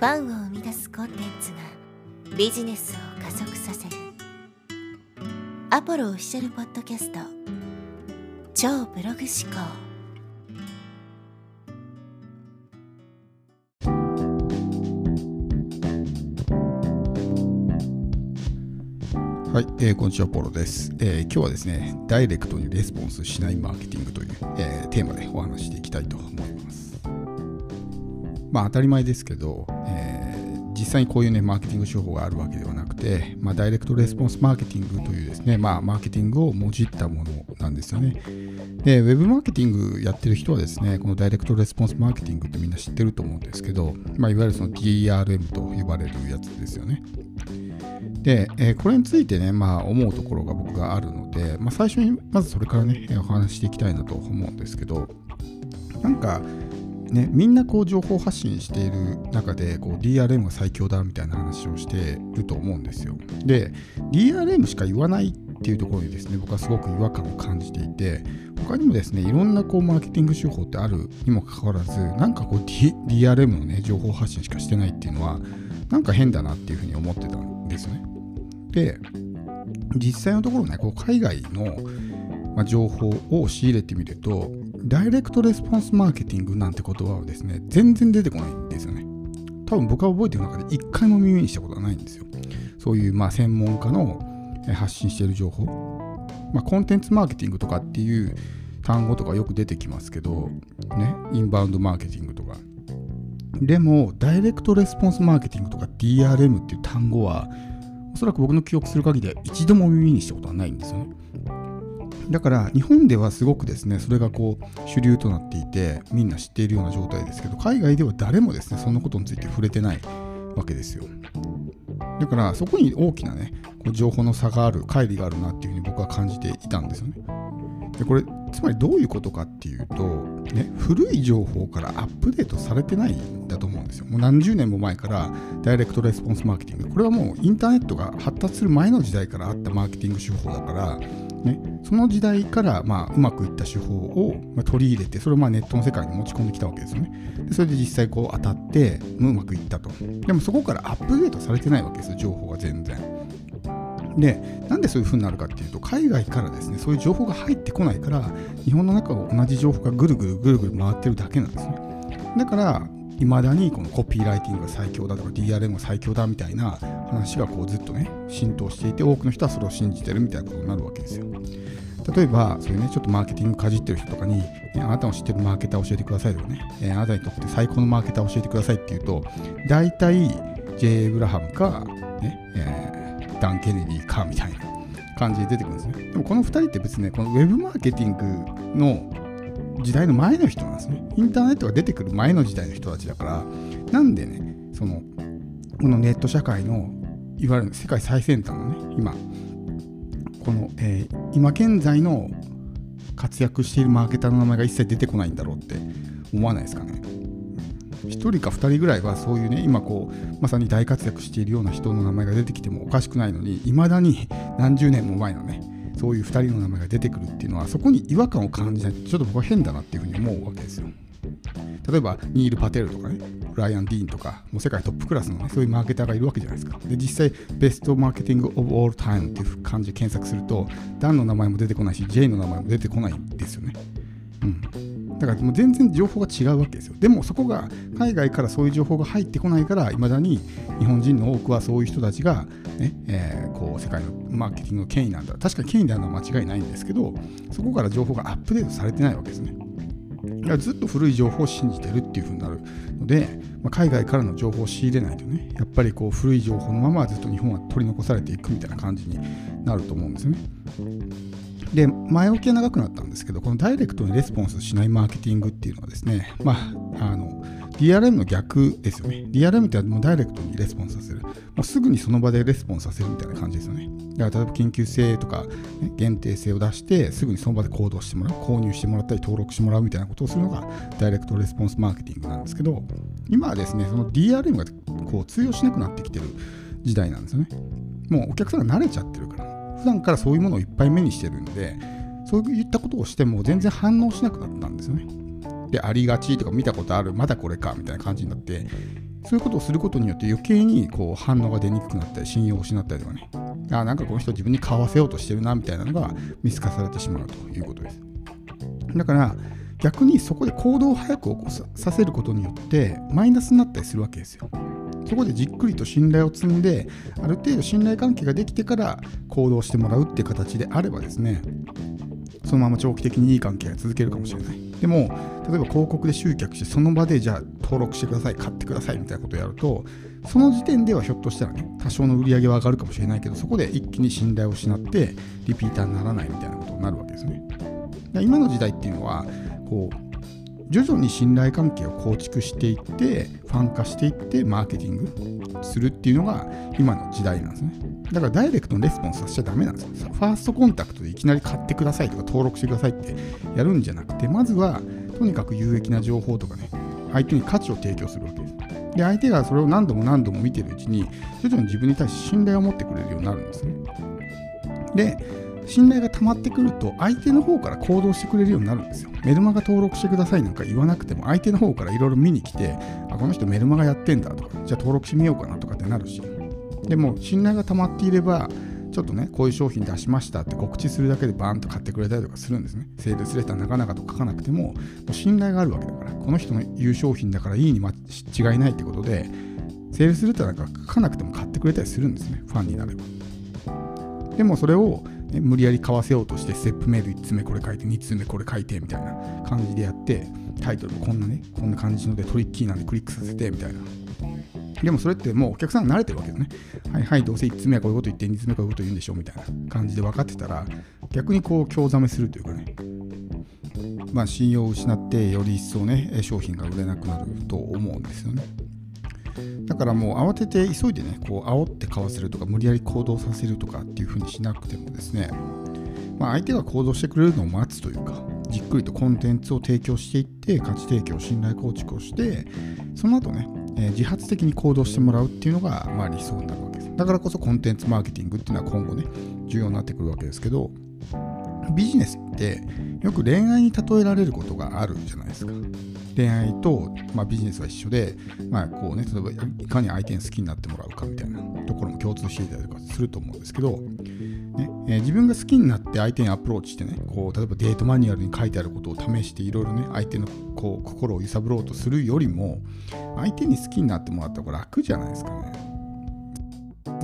ファンを生み出すコンテンツがビジネスを加速させる。アポロオフィシャルポッドキャスト。超ブログ思考。はい、えー、こんにちは、ポロです、えー、今日はですね、ダイレクトにレスポンスしないマーケティングという、えー、テーマでお話していきたいと思います。まあ当たり前ですけど、えー、実際にこういうね、マーケティング手法があるわけではなくて、まあ、ダイレクトレスポンスマーケティングというですね、まあ、マーケティングをもじったものなんですよね。で、ウェブマーケティングやってる人はですね、このダイレクトレスポンスマーケティングってみんな知ってると思うんですけど、まあ、いわゆるその DRM と呼ばれるやつですよね。で、えー、これについてね、まあ、思うところが僕があるので、まあ、最初にまずそれからね、お話していきたいなと思うんですけど、なんか、ね、みんなこう情報発信している中でこう DRM が最強だみたいな話をしてると思うんですよ。で、DRM しか言わないっていうところにですね、僕はすごく違和感を感じていて、他にもですね、いろんなこうマーケティング手法ってあるにもかかわらず、なんかこう、D、DRM のね、情報発信しかしてないっていうのは、なんか変だなっていうふうに思ってたんですよね。で、実際のところね、こう海外の、情報を仕入れてみると、ダイレクトレスポンスマーケティングなんて言葉はですね、全然出てこないんですよね。多分僕が覚えてる中で一回も耳にしたことはないんですよ。そういうまあ専門家の発信している情報。まあ、コンテンツマーケティングとかっていう単語とかよく出てきますけど、ね、インバウンドマーケティングとか。でも、ダイレクトレスポンスマーケティングとか DRM っていう単語は、おそらく僕の記憶する限りでは一度も耳にしたことはないんですよね。だから日本ではすごくですねそれがこう主流となっていてみんな知っているような状態ですけど海外では誰もですねそんなことについて触れてないわけですよ。だからそこに大きなねこう情報の差がある乖離があるなっていうふうに僕は感じていたんですよね。でこれつまりどういうことかっていうと、ね、古い情報からアップデートされてないんだと思うんですよ。もう何十年も前からダイレクトレスポンスマーケティング。これはもうインターネットが発達する前の時代からあったマーケティング手法だから、ね、その時代から、まあ、うまくいった手法を、取り入れて、それをまあネットの世界に持ち込んできたわけですよね。でそれで実際こう当たって、うまくいったと。でもそこからアップデートされてないわけですよ、情報が全然。で、なんでそういう風になるかっていうと、海外からですね、そういう情報が入ってこないから、日本の中を同じ情報がぐるぐるぐるぐる回ってるだけなんですね。だから、いまだにこのコピーライティングが最強だとか DRM が最強だみたいな話がこうずっとね浸透していて多くの人はそれを信じてるみたいなことになるわけですよ。例えば、そういうね、ちょっとマーケティングかじってる人とかに、ね、あなたの知ってるマーケター教えてくださいとかね、えー、あなたにとって最高のマーケター教えてくださいっていうと、大体、J. エブラハムか、ね、えー、ダン・ケネディかみたいな感じで出てくるんですね。でもこの2人って別にね、このウェブマーケティングの時代の前の人なんですね。インターネットが出てくる前の時代の人たちだから、なんでね、その、このネット社会の、いわゆる世界最先端のね、今、この、えー、今現在の活躍しているマーケターの名前が一切出てこないんだろうって思わないですかね。1人か2人ぐらいはそういうね今こうまさに大活躍しているような人の名前が出てきてもおかしくないのにいまだに何十年も前のねそういう2人の名前が出てくるっていうのはそこに違和感を感じない。とちょっと僕は変だなっていうふうに思うわけですよ。例えばニール・パテルとかねライアン・ディーンとかもう世界トップクラスの、ね、そういうマーケターがいるわけじゃないですか。で実際ベストマーケティング・オブ・オール・タイムっていう感じで検索するとダンの名前も出てこないし J の名前も出てこないんですよね。うん。だからもう全然情報が違うわけですよ。でもそこが海外からそういう情報が入ってこないからいまだに日本人の多くはそういう人たちがね、えー、こう世界のマーケティングの権威なんだ。確かに権威であるのは間違いないんですけどそこから情報がアップデートされてないわけですね。ずっと古い情報を信じてるっていう風になるので、まあ、海外からの情報を仕入れないとねやっぱりこう古い情報のままずっと日本は取り残されていくみたいな感じになると思うんですよね。で前置きは長くなったんですけどこのダイレクトにレスポンスしないマーケティングっていうのはですねまああの DRM の逆ですよね。DRM ってもうダイレクトにレスポンスさせる。もうすぐにその場でレスポンスさせるみたいな感じですよね。だから例えば緊急性とか、ね、限定性を出して、すぐにその場で行動してもらう、購入してもらったり登録してもらうみたいなことをするのがダイレクトレスポンスマーケティングなんですけど、今はですね、その DRM がこう通用しなくなってきてる時代なんですよね。もうお客さんが慣れちゃってるから。普段からそういうものをいっぱい目にしてるんで、そういったことをしても全然反応しなくなったんですよね。でありがちとか見たことあるまだこれかみたいな感じになってそういうことをすることによって余計にこう反応が出にくくなったり信用を失ったりとかね。あなんかこの人自分に買わせようとしてるなみたいなのが見透かされてしまうということです。だから逆にそこで行動を早く起こさせることによってマイナスになったりするわけですよ。そこでじっくりと信頼を積んである程度信頼関係ができてから行動してもらうって形であればですねそのまま長期的にいい関係が続けるかもしれない。でも、例えば広告で集客して、その場でじゃあ登録してください、買ってくださいみたいなことをやると、その時点ではひょっとしたらね、多少の売り上げは上がるかもしれないけど、そこで一気に信頼を失って、リピーターにならないみたいなことになるわけですね。今の時代っていうのは、こう、徐々に信頼関係を構築していってファン化していってマーケティングするっていうのが今の時代なんですね。だからダイレクトのレスポンスさせちゃダメなんですよ。ファーストコンタクトでいきなり買ってくださいとか登録してくださいってやるんじゃなくてまずはとにかく有益な情報とかね相手に価値を提供するわけです。で相手がそれを何度も何度も見てるうちに徐々に自分に対して信頼を持ってくれるようになるんですね。で信頼が溜まってくると相手の方から行動してくれるようになるんですよ。メルマガ登録してくださいなんか言わなくても相手の方からいろいろ見に来てあこの人メルマガやってんだとかじゃあ登録してみようかなとかってなるしでも信頼が溜まっていればちょっとねこういう商品出しましたって告知するだけでバーンと買ってくれたりとかするんですね。セールスレターなかなかと書かなくてももう信頼があるわけだからこの人の言う商品だからいいに間違いないってことでセールスレターなんか書かなくても買ってくれたりするんですねファンになれば。でもそれをね、無理やり買わせようとしてステップメール1つ目これ書いて2つ目これ書いてみたいな感じでやってタイトルもこんなねこんな感じのでトリッキーなんでクリックさせてみたいな。でもそれってもうお客さん慣れてるわけですね。はいはいどうせ1つ目はこういうこと言って2つ目はこういうこと言うんでしょみたいな感じで分かってたら逆にこう興ざめするというかね。まあ信用を失ってより一層ね商品が売れなくなると思うんですよね。だからもう慌てて急いでね、こう煽って買わせるとか、無理やり行動させるとかっていう風にしなくてもですね、まあ、相手が行動してくれるのを待つというか、じっくりとコンテンツを提供していって、価値提供、信頼構築をして、その後ね、えー、自発的に行動してもらうっていうのが、まあ、理想になるわけです。だからこそコンテンツマーケティングっていうのは今後ね、重要になってくるわけですけど、ビジネスってよく恋愛に例えられることがあるじゃないですか。恋愛と、まあ、ビジネスは一緒で、まあこうね、例えばいかに相手に好きになってもらうかみたいなところも共通していたりとかすると思うんですけど、ねえー、自分が好きになって相手にアプローチしてね、こう例えばデートマニュアルに書いてあることを試していろいろね、相手のこう心を揺さぶろうとするよりも、相手に好きになってもらった方が楽じゃないですかね。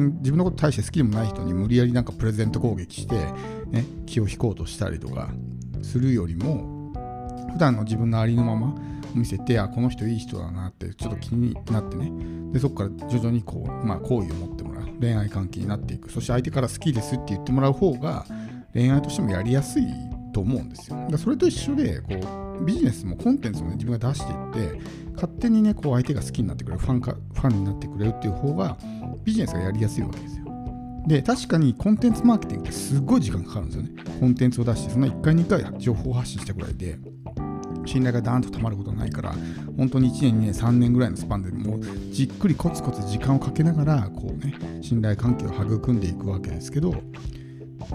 自分のこと大して好きでもない人に無理やりなんかプレゼント攻撃して、ね、気を引こうとしたりとかするよりも普段の自分のありのまま見せてあこの人いい人だなってちょっと気になってね。でそこから徐々にこう、まあ、好意を持ってもらう。恋愛関係になっていく。そして相手から好きですって言ってもらう方が恋愛としてもやりやすいと思うんですよ。だそれと一緒でこうビジネスもコンテンツを、ね、自分が出していって勝手にねこう相手が好きになってくれるファンかファンになってくれるっていう方がビジネスがやりやすいわけですよ。で確かにコンテンツマーケティングってすごい時間かかるんですよね。コンテンツを出してその1回2回情報発信したぐらいで信頼がダーンと溜まることないから本当に1年2年3年ぐらいのスパンでもうじっくりコツコツ時間をかけながらこうね信頼関係を育んでいくわけですけど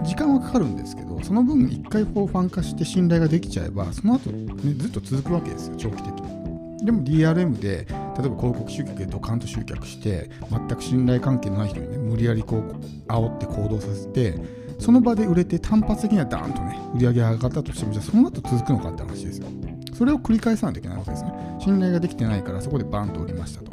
時間はかかるんですけどその分1回フォーファン化して信頼ができちゃえばその後、ね、ずっと続くわけですよ長期的に。でも DRM で例えば広告集客でドカンと集客して全く信頼関係のない人にね無理やりこう煽って行動させてその場で売れて単発的にはダーンとね売り上げ上がったとしてもじゃあその後続くのかって話ですよ。それを繰り返さないといけないわけですね。信頼ができてないからそこでバンと売りましたと。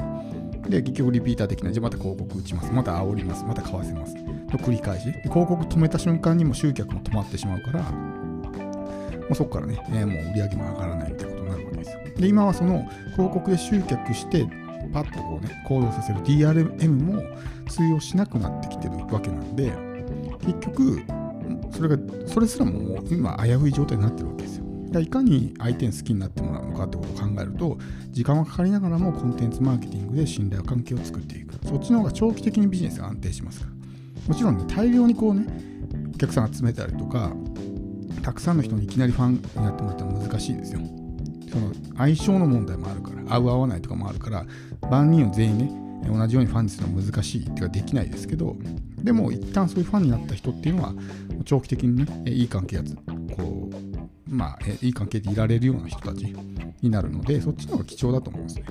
で、結局リピーターできな。じゃあまた広告打ちます。また煽ります。また買わせます。と繰り返し。で広告止めた瞬間にも集客も止まってしまうから、もうそこからね、えー、もう売り上げも上がらないみたいなことになるわけですよ。で、今はその広告で集客して、パッとこうね、行動させる DRM も通用しなくなってきてるわけなんで、結局、それが、それすらももう今危うい状態になってるわけですよ。いかに相手に好きになってもらうのかってことを考えると時間はかかりながらもコンテンツマーケティングで信頼関係を作っていくそっちの方が長期的にビジネスが安定しますからもちろんね大量にこうねお客さん集めたりとかたくさんの人にいきなりファンになってもらったら難しいですよその相性の問題もあるから合う合わないとかもあるから万人を全員ね同じようにファンにするのは難しいっていうかできないですけどでも一旦そういうファンになった人っていうのは長期的にねいい関係やつこうまあ、いい関係でいられるような人たちになるので、そっちの方が貴重だと思うんですね。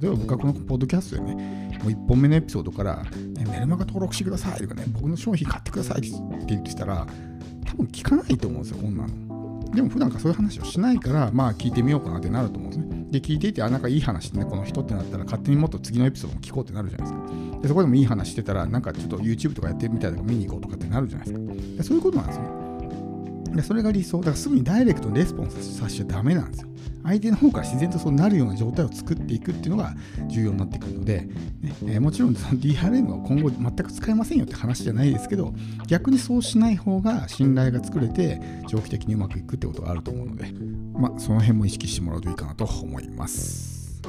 例えば僕はこのポッドキャストでね、もう1本目のエピソードから、ね、メルマガ登録してくださいとかね、僕の商品買ってくださいって言ってたら、多分聞かないと思うんですよ、こんなの。でも普段からそういう話をしないから、まあ聞いてみようかなってなると思うんですね。で、聞いていて、あ、なんかいい話ね、この人ってなったら、勝手にもっと次のエピソードも聞こうってなるじゃないですか。で、そこでもいい話してたら、なんかちょっと YouTube とかやってるみたいだか見に行こうとかってなるじゃないですか。でそういうことなんですね。でそれが理想。だからすぐにダイレクトにレスポンスさせちゃダメなんですよ。相手の方から自然とそうなるような状態を作っていくっていうのが重要になってくるので、ねえー、もちろんその DRM は今後全く使えませんよって話じゃないですけど、逆にそうしない方が信頼が作れて長期的にうまくいくってことがあると思うので、まあ、その辺も意識してもらうといいかなと思います。